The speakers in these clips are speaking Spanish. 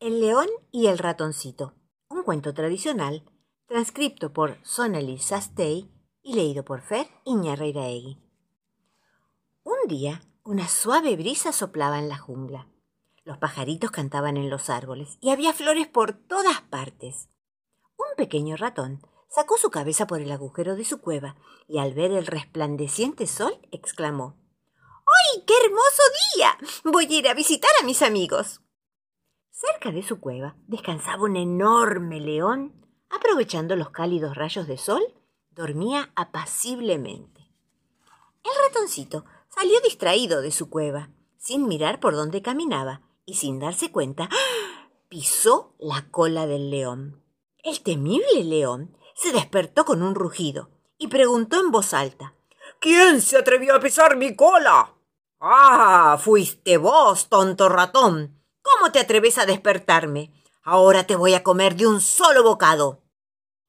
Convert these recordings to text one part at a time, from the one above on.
El león y el ratoncito, un cuento tradicional, transcripto por Sonali Sastey y leído por Fer Iñarreiraegui. Un día, una suave brisa soplaba en la jungla. Los pajaritos cantaban en los árboles y había flores por todas partes. Un pequeño ratón sacó su cabeza por el agujero de su cueva y al ver el resplandeciente sol exclamó ¡Ay, qué hermoso día! Voy a ir a visitar a mis amigos. Cerca de su cueva descansaba un enorme león. Aprovechando los cálidos rayos de sol, dormía apaciblemente. El ratoncito salió distraído de su cueva, sin mirar por dónde caminaba, y sin darse cuenta, pisó la cola del león. El temible león se despertó con un rugido y preguntó en voz alta ¿Quién se atrevió a pisar mi cola? Ah, fuiste vos, tonto ratón. ¿Cómo te atreves a despertarme? Ahora te voy a comer de un solo bocado.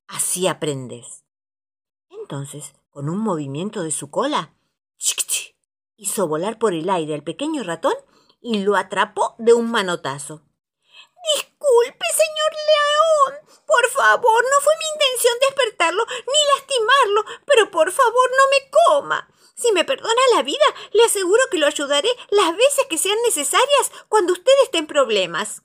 Así aprendes. Entonces, con un movimiento de su cola, hizo volar por el aire al pequeño ratón y lo atrapó de un manotazo. Disculpe, señor león. Por favor, no fue mi intención despertarlo ni lastimarlo, pero por favor no me coma. Si me perdona la vida, le aseguro que lo ayudaré las veces que sean necesarias cuando usted esté en problemas.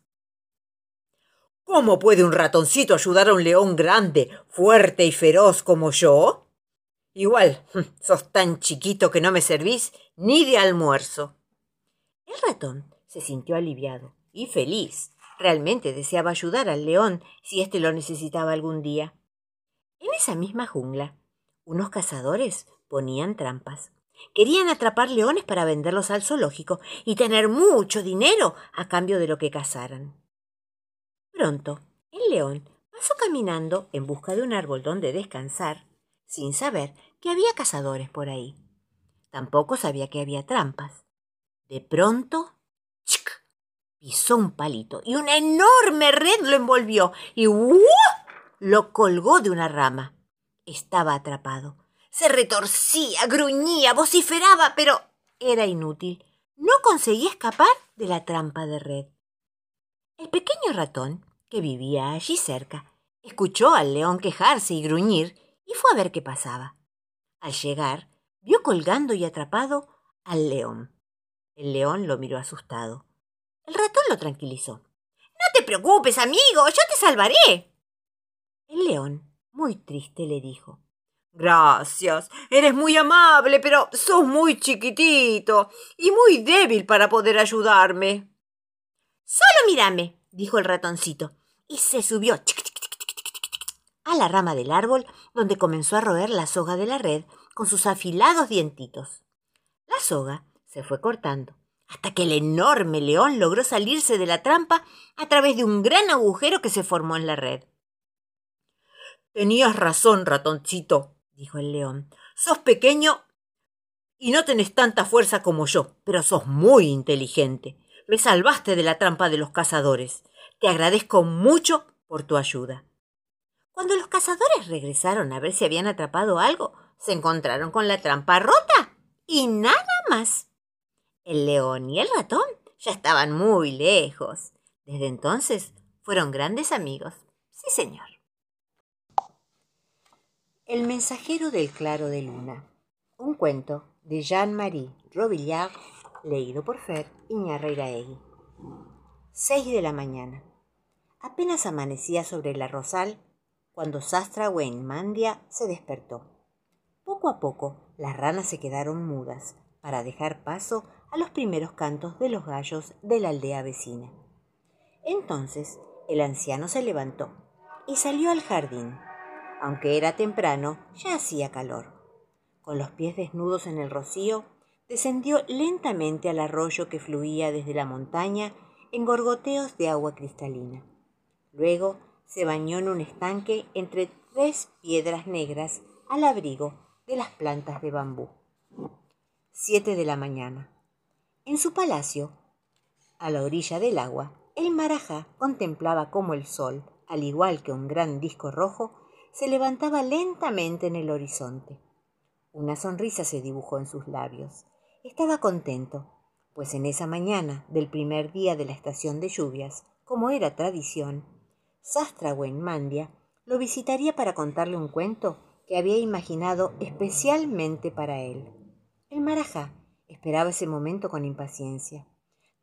¿Cómo puede un ratoncito ayudar a un león grande, fuerte y feroz como yo? Igual, sos tan chiquito que no me servís ni de almuerzo. El ratón se sintió aliviado y feliz. Realmente deseaba ayudar al león si éste lo necesitaba algún día. En esa misma jungla, unos cazadores ponían trampas. Querían atrapar leones para venderlos al zoológico y tener mucho dinero a cambio de lo que cazaran. Pronto, el león pasó caminando en busca de un árbol donde descansar, sin saber que había cazadores por ahí. Tampoco sabía que había trampas. De pronto. Pisó un palito y una enorme red lo envolvió y lo colgó de una rama. Estaba atrapado se retorcía, gruñía, vociferaba, pero era inútil. No conseguía escapar de la trampa de red. El pequeño ratón, que vivía allí cerca, escuchó al león quejarse y gruñir y fue a ver qué pasaba. Al llegar, vio colgando y atrapado al león. El león lo miró asustado. El ratón lo tranquilizó. No te preocupes, amigo, yo te salvaré. El león, muy triste, le dijo Gracias. Eres muy amable, pero sos muy chiquitito y muy débil para poder ayudarme. Solo mírame, dijo el ratoncito, y se subió a la rama del árbol donde comenzó a roer la soga de la red con sus afilados dientitos. La soga se fue cortando hasta que el enorme león logró salirse de la trampa a través de un gran agujero que se formó en la red. Tenías razón, ratoncito, dijo el león. Sos pequeño y no tenés tanta fuerza como yo, pero sos muy inteligente. Me salvaste de la trampa de los cazadores. Te agradezco mucho por tu ayuda. Cuando los cazadores regresaron a ver si habían atrapado algo, se encontraron con la trampa rota y nada más. El león y el ratón ya estaban muy lejos. Desde entonces fueron grandes amigos. Sí, señor. El mensajero del claro de luna. Un cuento de Jean-Marie Robillard, leído por Fer Iñarreiraegui. Seis de la mañana. Apenas amanecía sobre la rosal cuando Sastra Mandia se despertó. Poco a poco las ranas se quedaron mudas para dejar paso a los primeros cantos de los gallos de la aldea vecina. Entonces el anciano se levantó y salió al jardín aunque era temprano, ya hacía calor. Con los pies desnudos en el rocío, descendió lentamente al arroyo que fluía desde la montaña en gorgoteos de agua cristalina. Luego se bañó en un estanque entre tres piedras negras al abrigo de las plantas de bambú. Siete de la mañana. En su palacio, a la orilla del agua, el marajá contemplaba cómo el sol, al igual que un gran disco rojo, se levantaba lentamente en el horizonte. Una sonrisa se dibujó en sus labios. Estaba contento, pues en esa mañana del primer día de la estación de lluvias como era tradición, Sastrawen Mandia lo visitaría para contarle un cuento que había imaginado especialmente para él. El marajá esperaba ese momento con impaciencia.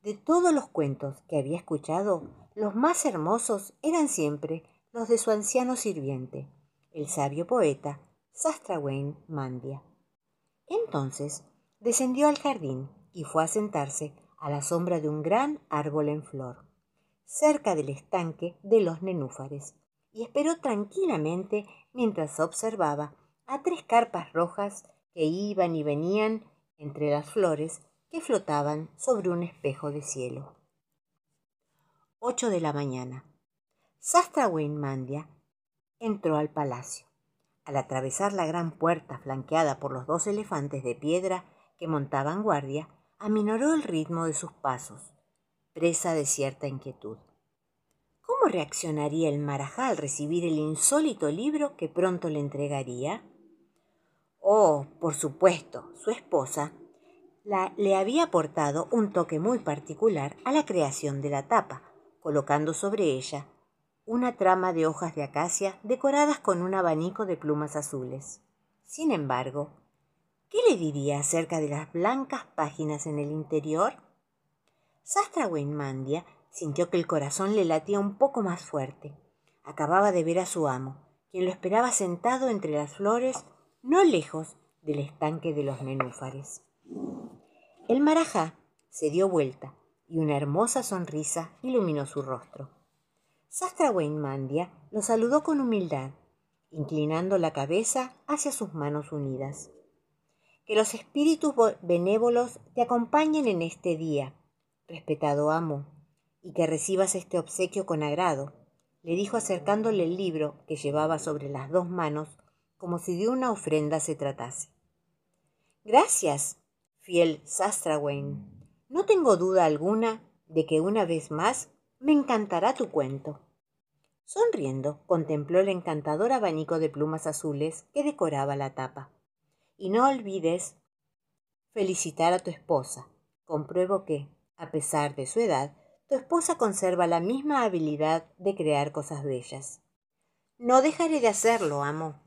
De todos los cuentos que había escuchado, los más hermosos eran siempre los de su anciano sirviente, el sabio poeta Sastrawen Mandia. Entonces descendió al jardín y fue a sentarse a la sombra de un gran árbol en flor, cerca del estanque de los nenúfares, y esperó tranquilamente mientras observaba a tres carpas rojas que iban y venían entre las flores que flotaban sobre un espejo de cielo. Ocho de la mañana. Sastra Mandia entró al palacio. Al atravesar la gran puerta flanqueada por los dos elefantes de piedra que montaban guardia, aminoró el ritmo de sus pasos, presa de cierta inquietud. ¿Cómo reaccionaría el marajá al recibir el insólito libro que pronto le entregaría? Oh, por supuesto, su esposa la, le había aportado un toque muy particular a la creación de la tapa, colocando sobre ella una trama de hojas de acacia decoradas con un abanico de plumas azules. Sin embargo, ¿qué le diría acerca de las blancas páginas en el interior? Sastra Weinmandia sintió que el corazón le latía un poco más fuerte. Acababa de ver a su amo, quien lo esperaba sentado entre las flores, no lejos del estanque de los nenúfares. El marajá se dio vuelta y una hermosa sonrisa iluminó su rostro. Sastra Mandia lo saludó con humildad, inclinando la cabeza hacia sus manos unidas. Que los espíritus benévolos te acompañen en este día, respetado amo, y que recibas este obsequio con agrado, le dijo acercándole el libro que llevaba sobre las dos manos como si de una ofrenda se tratase. Gracias, fiel Sastrawain, no tengo duda alguna de que una vez más me encantará tu cuento. Sonriendo, contempló el encantador abanico de plumas azules que decoraba la tapa. Y no olvides felicitar a tu esposa. Compruebo que, a pesar de su edad, tu esposa conserva la misma habilidad de crear cosas bellas. No dejaré de hacerlo, amo.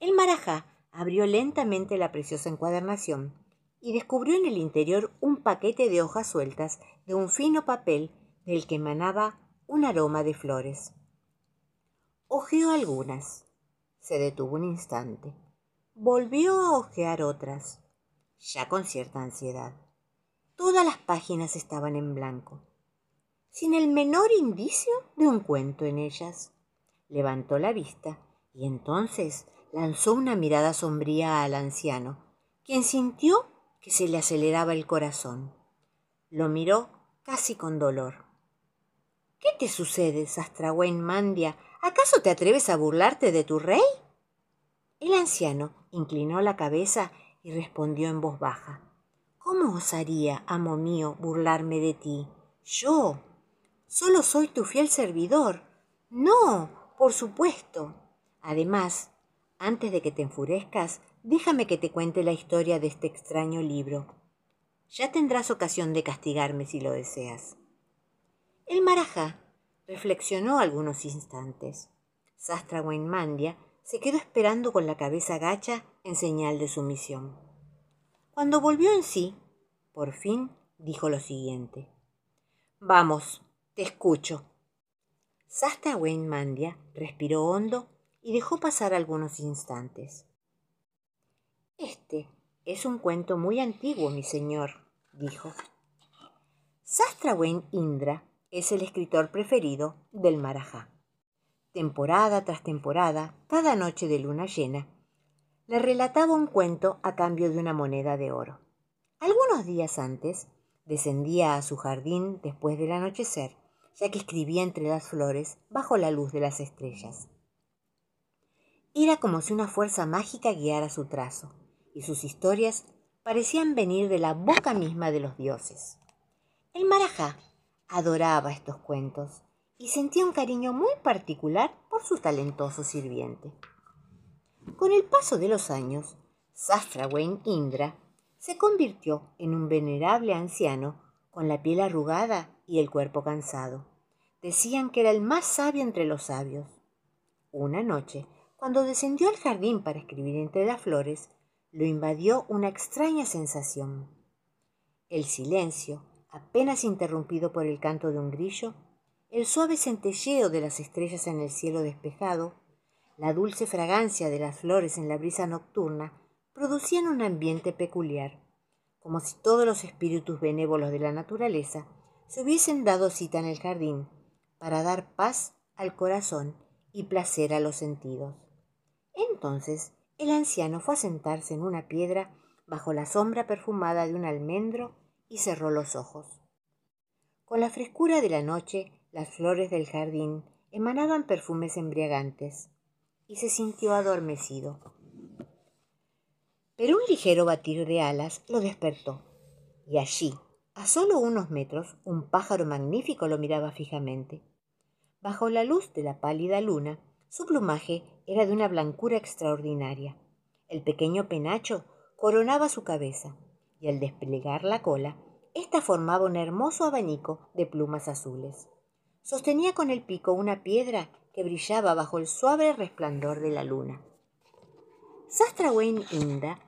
El marajá abrió lentamente la preciosa encuadernación y descubrió en el interior un paquete de hojas sueltas de un fino papel del que emanaba un aroma de flores. Ojeó algunas. Se detuvo un instante. Volvió a ojear otras, ya con cierta ansiedad. Todas las páginas estaban en blanco, sin el menor indicio de un cuento en ellas. Levantó la vista y entonces lanzó una mirada sombría al anciano, quien sintió que se le aceleraba el corazón. Lo miró casi con dolor. ¿Qué te sucede, Sastrawen Mandia? ¿Acaso te atreves a burlarte de tu rey? El anciano inclinó la cabeza y respondió en voz baja. ¿Cómo osaría, amo mío, burlarme de ti? Yo. Solo soy tu fiel servidor. No, por supuesto. Además, antes de que te enfurezcas, déjame que te cuente la historia de este extraño libro. Ya tendrás ocasión de castigarme si lo deseas. El marajá reflexionó algunos instantes. Sastra Mandia se quedó esperando con la cabeza gacha en señal de sumisión. Cuando volvió en sí, por fin dijo lo siguiente. Vamos, te escucho. Sastra Mandia respiró hondo y dejó pasar algunos instantes. Este es un cuento muy antiguo, mi señor, dijo. Sastrawen Indra es el escritor preferido del Marajá. Temporada tras temporada, cada noche de luna llena, le relataba un cuento a cambio de una moneda de oro. Algunos días antes, descendía a su jardín después del anochecer, ya que escribía entre las flores bajo la luz de las estrellas. Era como si una fuerza mágica guiara su trazo, y sus historias parecían venir de la boca misma de los dioses. El marajá adoraba estos cuentos y sentía un cariño muy particular por su talentoso sirviente. Con el paso de los años, Sastrawen Indra se convirtió en un venerable anciano con la piel arrugada y el cuerpo cansado. decían que era el más sabio entre los sabios. Una noche, cuando descendió al jardín para escribir entre las flores, lo invadió una extraña sensación. El silencio, apenas interrumpido por el canto de un grillo, el suave centelleo de las estrellas en el cielo despejado, la dulce fragancia de las flores en la brisa nocturna, producían un ambiente peculiar, como si todos los espíritus benévolos de la naturaleza se hubiesen dado cita en el jardín para dar paz al corazón y placer a los sentidos. Entonces el anciano fue a sentarse en una piedra bajo la sombra perfumada de un almendro y cerró los ojos. Con la frescura de la noche, las flores del jardín emanaban perfumes embriagantes y se sintió adormecido. Pero un ligero batir de alas lo despertó, y allí, a solo unos metros, un pájaro magnífico lo miraba fijamente. Bajo la luz de la pálida luna, su plumaje era de una blancura extraordinaria. El pequeño penacho coronaba su cabeza, y al desplegar la cola, ésta formaba un hermoso abanico de plumas azules. Sostenía con el pico una piedra que brillaba bajo el suave resplandor de la luna. Sastrawen Inda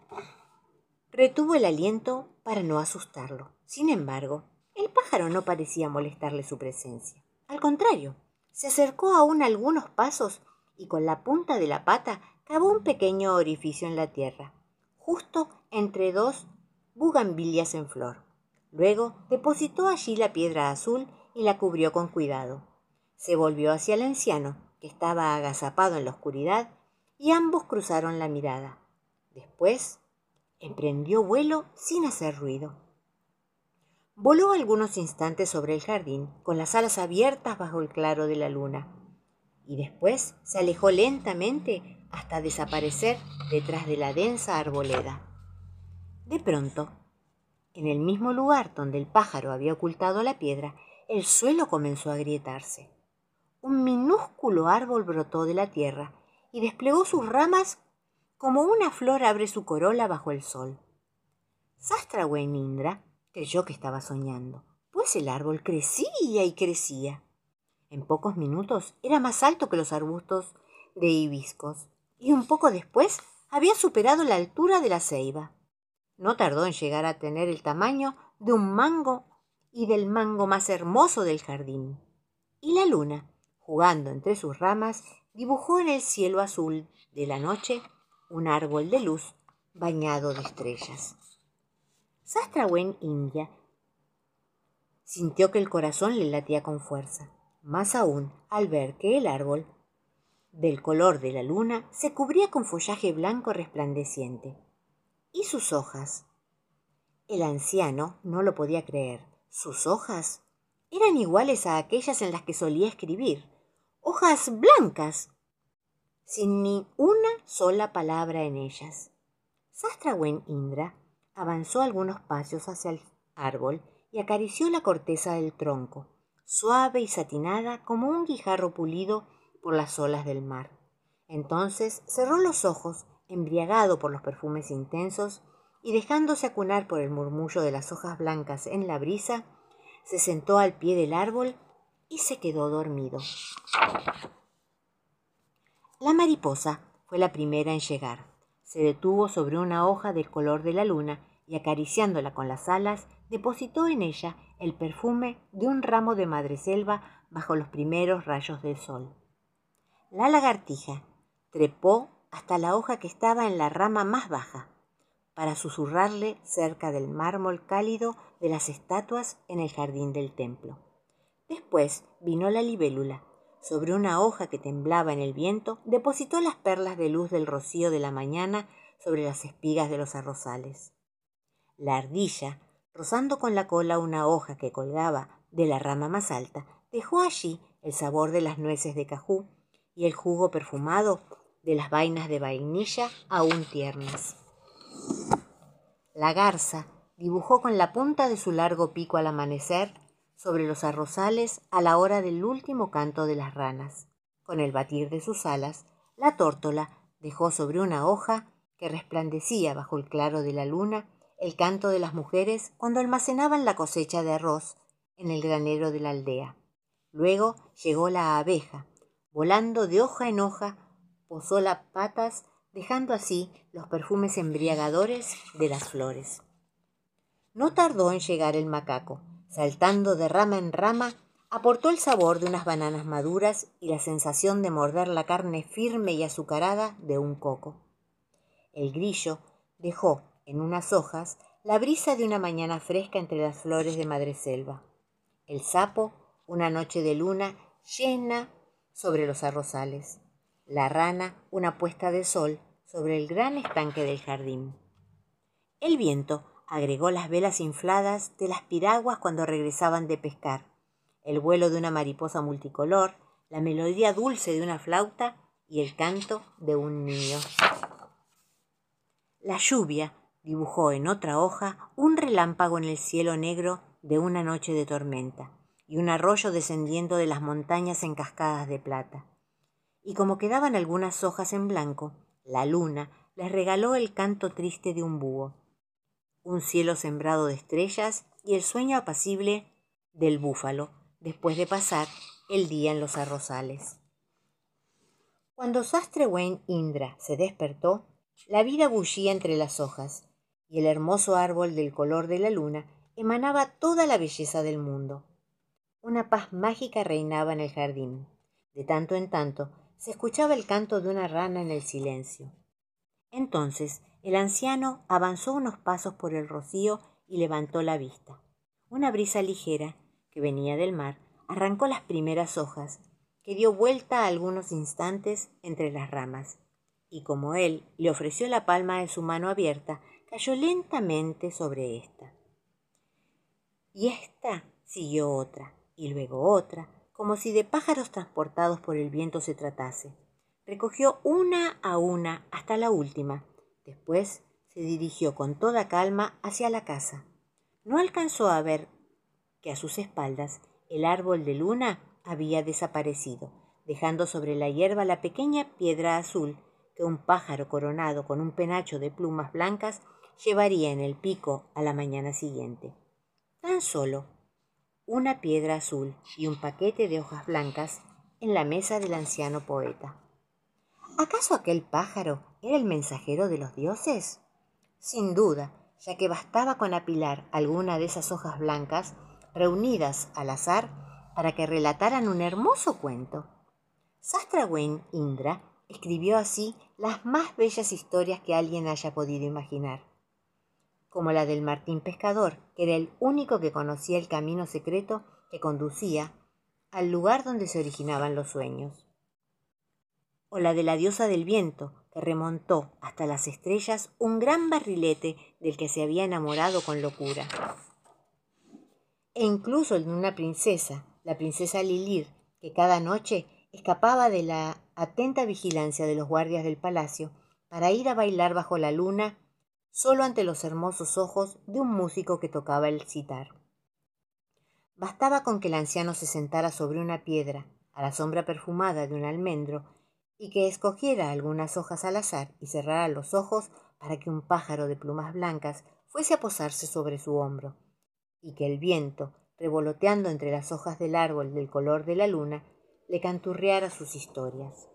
retuvo el aliento para no asustarlo. Sin embargo, el pájaro no parecía molestarle su presencia. Al contrario, se acercó aún algunos pasos y con la punta de la pata cavó un pequeño orificio en la tierra, justo entre dos bugambilias en flor. Luego depositó allí la piedra azul y la cubrió con cuidado. Se volvió hacia el anciano, que estaba agazapado en la oscuridad, y ambos cruzaron la mirada. Después emprendió vuelo sin hacer ruido. Voló algunos instantes sobre el jardín, con las alas abiertas bajo el claro de la luna, y después se alejó lentamente hasta desaparecer detrás de la densa arboleda. De pronto, en el mismo lugar donde el pájaro había ocultado la piedra, el suelo comenzó a agrietarse. Un minúsculo árbol brotó de la tierra y desplegó sus ramas como una flor abre su corola bajo el sol. Sastra Indra creyó que estaba soñando, pues el árbol crecía y crecía. En pocos minutos era más alto que los arbustos de hibiscos y un poco después había superado la altura de la ceiba. No tardó en llegar a tener el tamaño de un mango y del mango más hermoso del jardín. Y la luna, jugando entre sus ramas, dibujó en el cielo azul de la noche un árbol de luz bañado de estrellas. Sastrawen India sintió que el corazón le latía con fuerza, más aún al ver que el árbol, del color de la luna, se cubría con follaje blanco resplandeciente. ¿Y sus hojas? El anciano no lo podía creer. Sus hojas eran iguales a aquellas en las que solía escribir hojas blancas, sin ni una sola palabra en ellas. Sastrawen Indra avanzó algunos pasos hacia el árbol y acarició la corteza del tronco, suave y satinada como un guijarro pulido por las olas del mar. Entonces cerró los ojos, embriagado por los perfumes intensos, y dejándose acunar por el murmullo de las hojas blancas en la brisa, se sentó al pie del árbol y se quedó dormido. La mariposa fue la primera en llegar. Se detuvo sobre una hoja del color de la luna y acariciándola con las alas, depositó en ella el perfume de un ramo de madreselva bajo los primeros rayos del sol. La lagartija trepó hasta la hoja que estaba en la rama más baja, para susurrarle cerca del mármol cálido de las estatuas en el jardín del templo. Después vino la libélula. Sobre una hoja que temblaba en el viento, depositó las perlas de luz del rocío de la mañana sobre las espigas de los arrozales. La ardilla, rozando con la cola una hoja que colgaba de la rama más alta, dejó allí el sabor de las nueces de cajú y el jugo perfumado de las vainas de vainilla aún tiernas. La garza dibujó con la punta de su largo pico al amanecer sobre los arrozales a la hora del último canto de las ranas. Con el batir de sus alas, la tórtola dejó sobre una hoja que resplandecía bajo el claro de la luna el canto de las mujeres cuando almacenaban la cosecha de arroz en el granero de la aldea. Luego llegó la abeja, volando de hoja en hoja, posó las patas, dejando así los perfumes embriagadores de las flores. No tardó en llegar el macaco, saltando de rama en rama, aportó el sabor de unas bananas maduras y la sensación de morder la carne firme y azucarada de un coco. El grillo dejó en unas hojas la brisa de una mañana fresca entre las flores de madreselva. El sapo, una noche de luna llena sobre los arrozales. La rana, una puesta de sol sobre el gran estanque del jardín. El viento agregó las velas infladas de las piraguas cuando regresaban de pescar, el vuelo de una mariposa multicolor, la melodía dulce de una flauta y el canto de un niño. La lluvia dibujó en otra hoja un relámpago en el cielo negro de una noche de tormenta y un arroyo descendiendo de las montañas en cascadas de plata. Y como quedaban algunas hojas en blanco, la luna les regaló el canto triste de un búho un cielo sembrado de estrellas y el sueño apacible del búfalo después de pasar el día en los arrozales. Cuando Sastre Wayne Indra se despertó, la vida bullía entre las hojas y el hermoso árbol del color de la luna emanaba toda la belleza del mundo. Una paz mágica reinaba en el jardín. De tanto en tanto se escuchaba el canto de una rana en el silencio. Entonces el anciano avanzó unos pasos por el rocío y levantó la vista. Una brisa ligera, que venía del mar, arrancó las primeras hojas, que dio vuelta algunos instantes entre las ramas, y como él le ofreció la palma de su mano abierta, cayó lentamente sobre ésta. Y ésta siguió otra, y luego otra, como si de pájaros transportados por el viento se tratase. Recogió una a una hasta la última, Después se dirigió con toda calma hacia la casa. No alcanzó a ver que a sus espaldas el árbol de luna había desaparecido, dejando sobre la hierba la pequeña piedra azul que un pájaro coronado con un penacho de plumas blancas llevaría en el pico a la mañana siguiente. Tan solo una piedra azul y un paquete de hojas blancas en la mesa del anciano poeta. ¿Acaso aquel pájaro era el mensajero de los dioses? Sin duda, ya que bastaba con apilar alguna de esas hojas blancas reunidas al azar para que relataran un hermoso cuento. Sastrawen Indra escribió así las más bellas historias que alguien haya podido imaginar, como la del Martín Pescador, que era el único que conocía el camino secreto que conducía al lugar donde se originaban los sueños o la de la diosa del viento, que remontó hasta las estrellas un gran barrilete del que se había enamorado con locura. E incluso el de una princesa, la princesa Lilir, que cada noche escapaba de la atenta vigilancia de los guardias del palacio para ir a bailar bajo la luna solo ante los hermosos ojos de un músico que tocaba el citar. Bastaba con que el anciano se sentara sobre una piedra, a la sombra perfumada de un almendro, y que escogiera algunas hojas al azar y cerrara los ojos para que un pájaro de plumas blancas fuese a posarse sobre su hombro, y que el viento, revoloteando entre las hojas del árbol del color de la luna, le canturreara sus historias.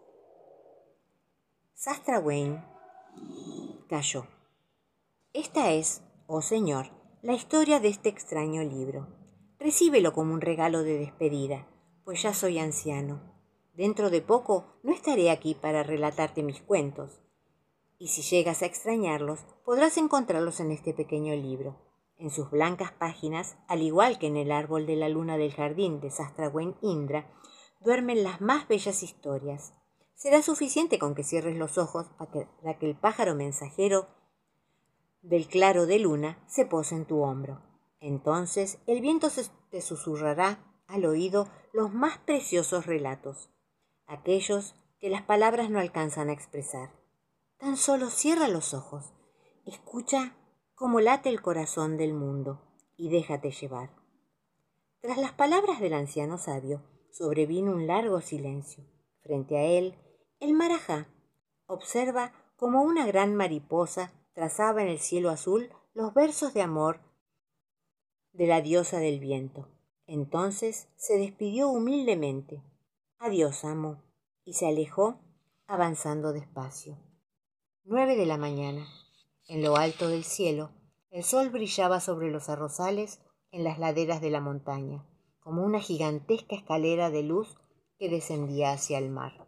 Sastra Wayne cayó. Esta es, oh Señor, la historia de este extraño libro. Recíbelo como un regalo de despedida, pues ya soy anciano Dentro de poco no estaré aquí para relatarte mis cuentos. Y si llegas a extrañarlos, podrás encontrarlos en este pequeño libro. En sus blancas páginas, al igual que en el árbol de la luna del jardín de Sastrawen Indra, duermen las más bellas historias. Será suficiente con que cierres los ojos para que el pájaro mensajero del claro de luna se pose en tu hombro. Entonces el viento te susurrará al oído los más preciosos relatos aquellos que las palabras no alcanzan a expresar. Tan solo cierra los ojos, escucha cómo late el corazón del mundo y déjate llevar. Tras las palabras del anciano sabio, sobrevino un largo silencio. Frente a él, el marajá observa como una gran mariposa trazaba en el cielo azul los versos de amor de la diosa del viento. Entonces se despidió humildemente. Adiós, amo, y se alejó avanzando despacio. Nueve de la mañana. En lo alto del cielo, el sol brillaba sobre los arrozales en las laderas de la montaña, como una gigantesca escalera de luz que descendía hacia el mar.